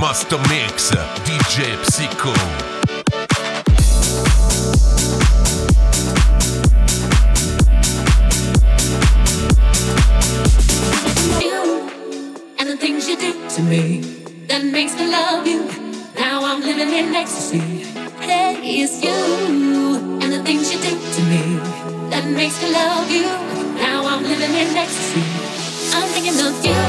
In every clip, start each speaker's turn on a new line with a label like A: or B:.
A: Master Mix, DJ Psycho.
B: And the things you do to me that makes me love you. Now I'm living in ecstasy. Hey, it's you and the things you do to me that makes me love you. Now I'm living in ecstasy. I'm thinking of you.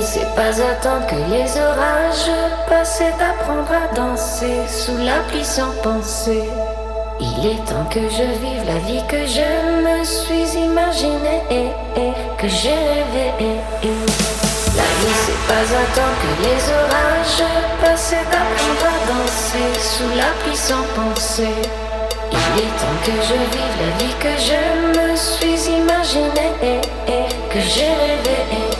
C: C'est pas attendre que les orages passent d'apprendre à danser sous la pluie sans penser. Il est temps que je vive la vie que je me suis imaginée, que j'ai rêvé. La vie c'est pas attendre que les orages passent d'apprendre à danser sous la pluie sans penser. Il est temps que je vive la vie que je me suis imaginée, que j'ai rêvé.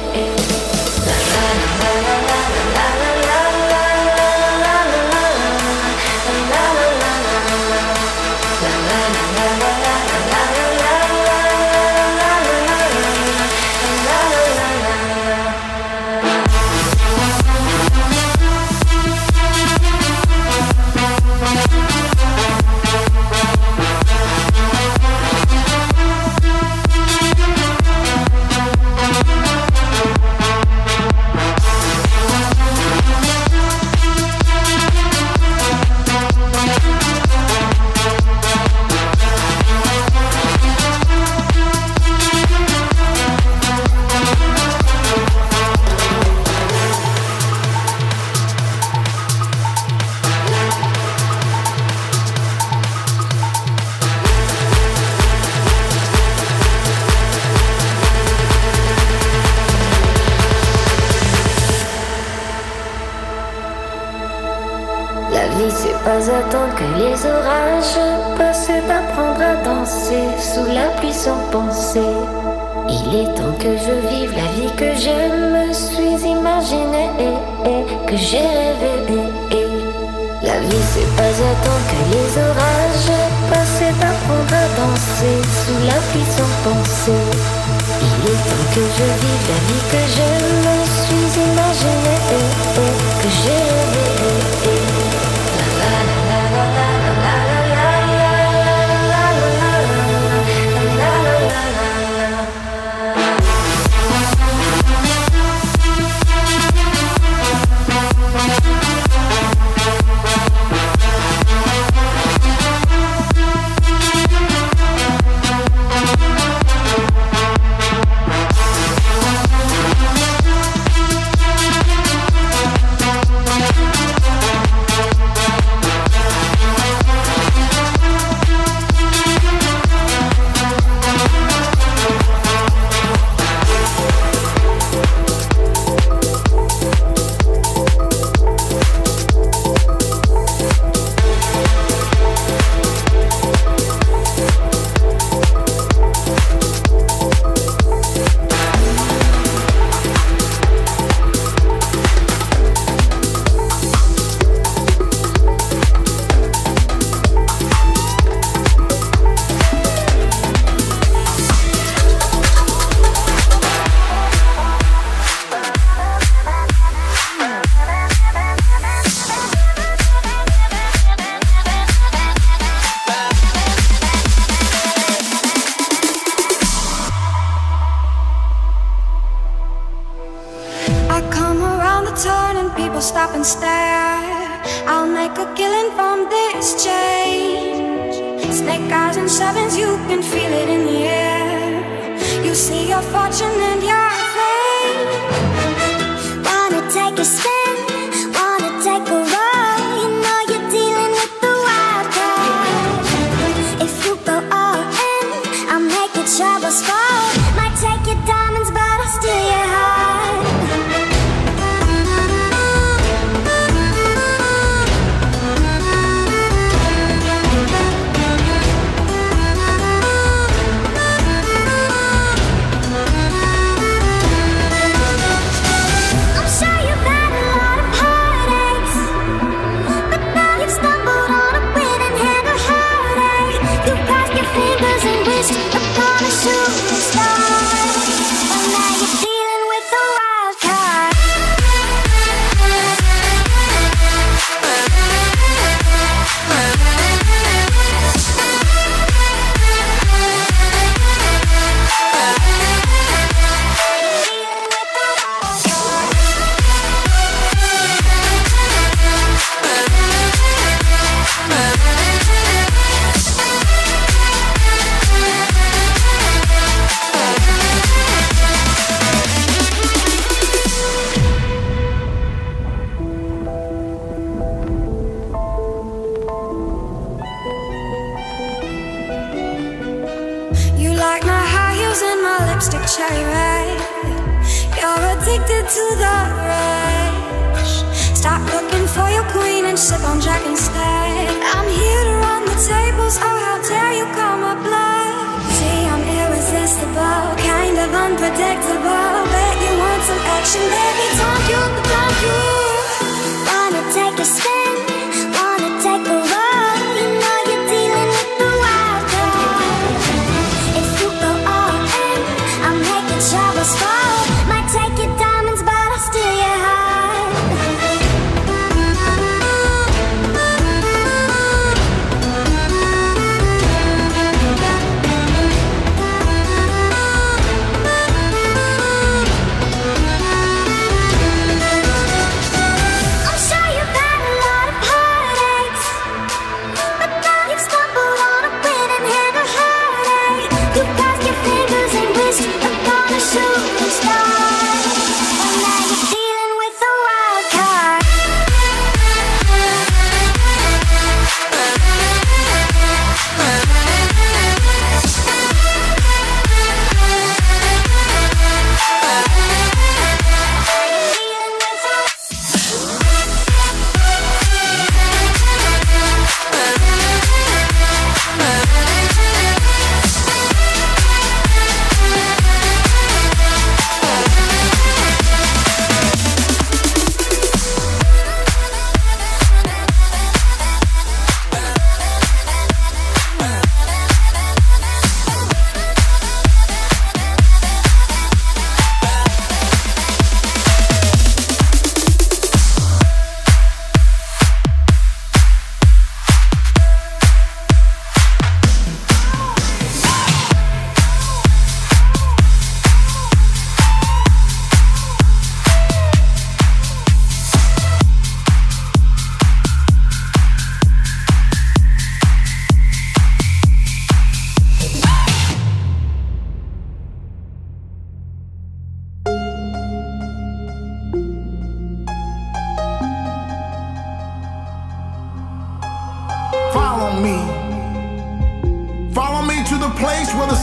D: Que je vive la vie que
E: je me suis imaginée Que j'ai rêvée La vie c'est pas à temps que les orages passent Et d'apprendre à danser sous la pluie sans penser Il est temps que je vive la vie que je me suis imaginée Que j'ai rêvée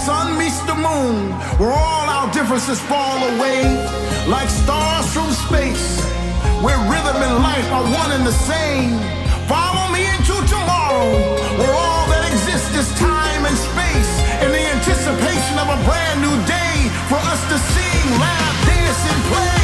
E: sun meets the moon, where all our differences fall away. Like stars from space, where rhythm and life are one and the same.
F: Follow me
E: into tomorrow, where all that exists is time and space, in the anticipation of a brand new day for us to sing, laugh, dance, and play.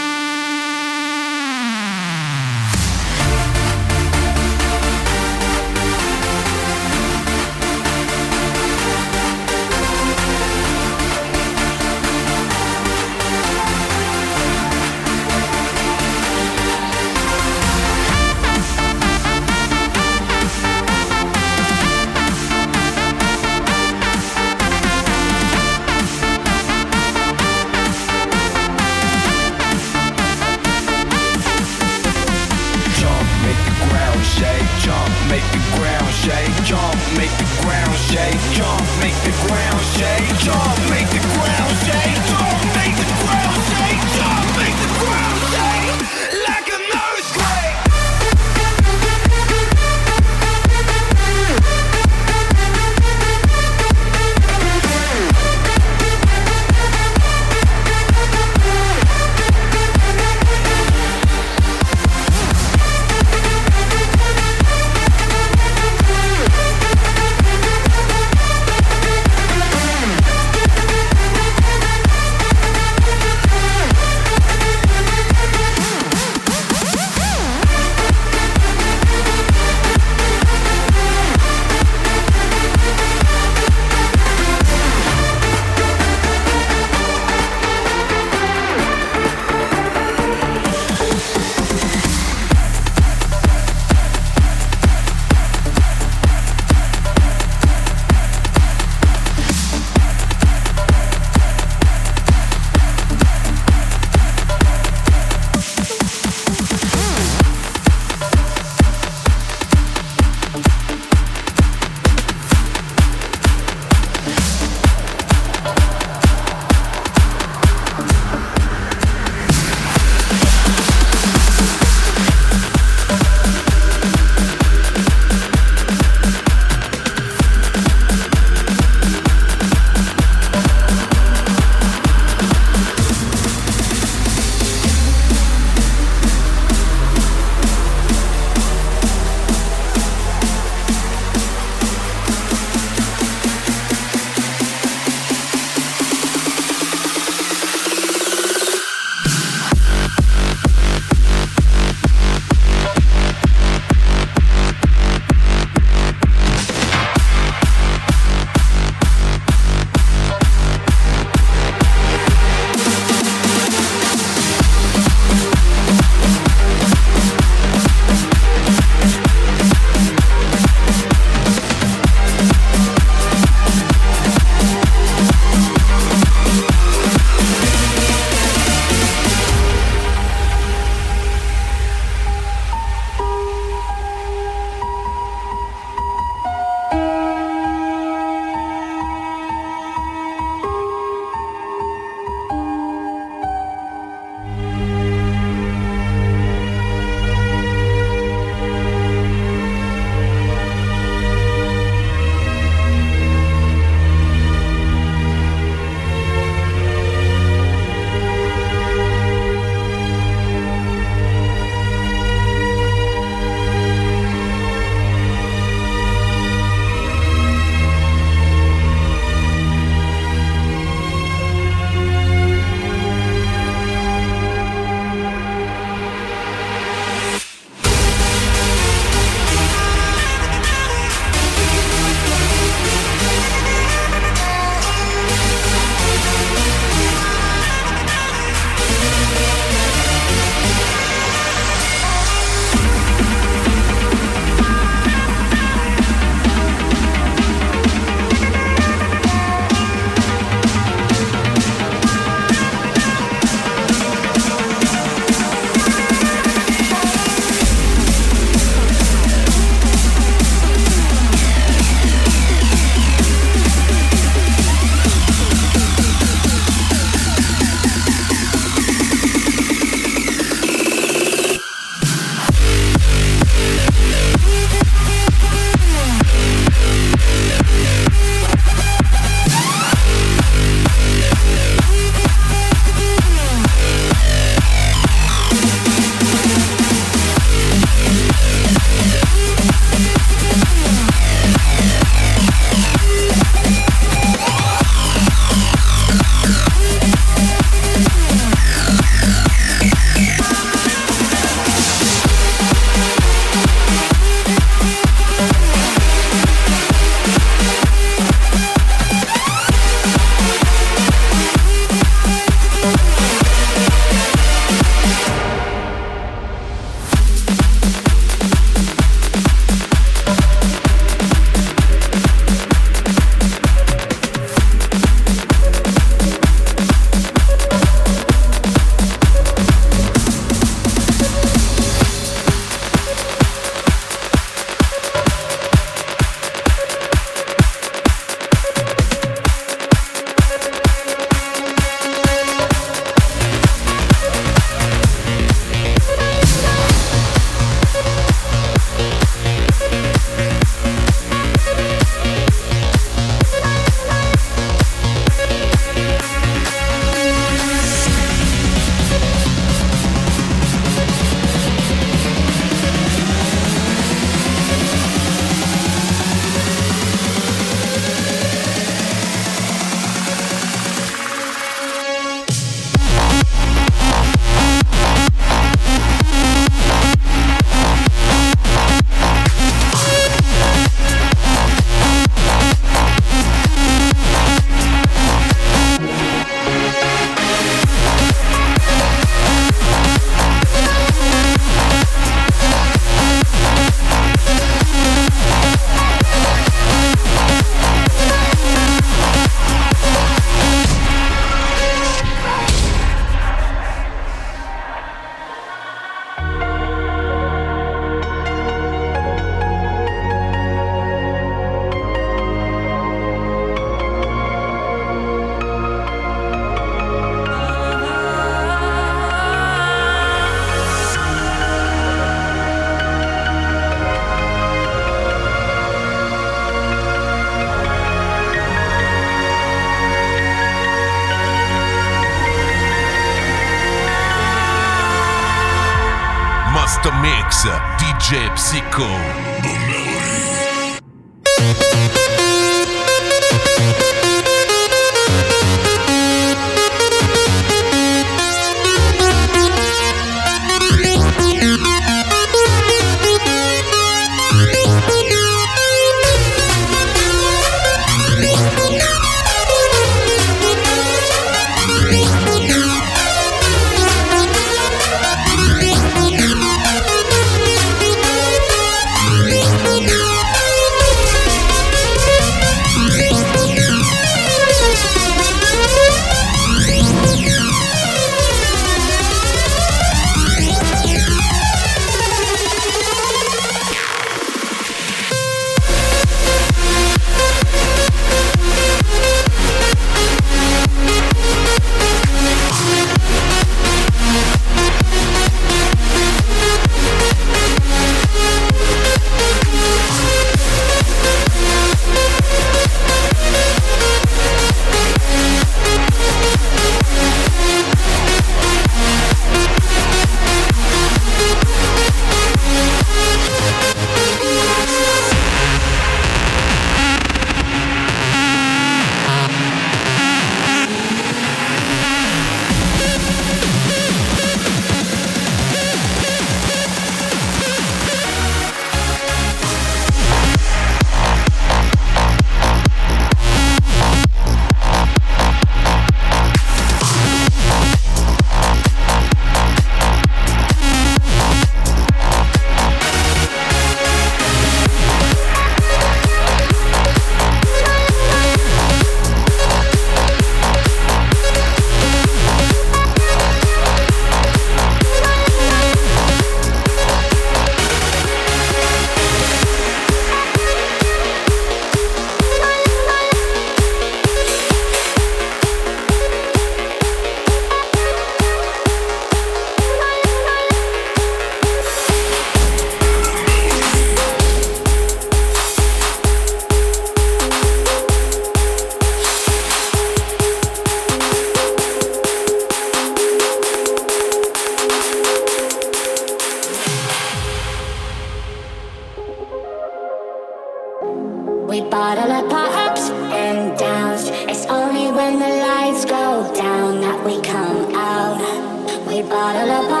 G: bottle of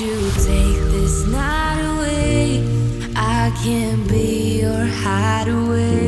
G: you take this night away. I can be your hideaway.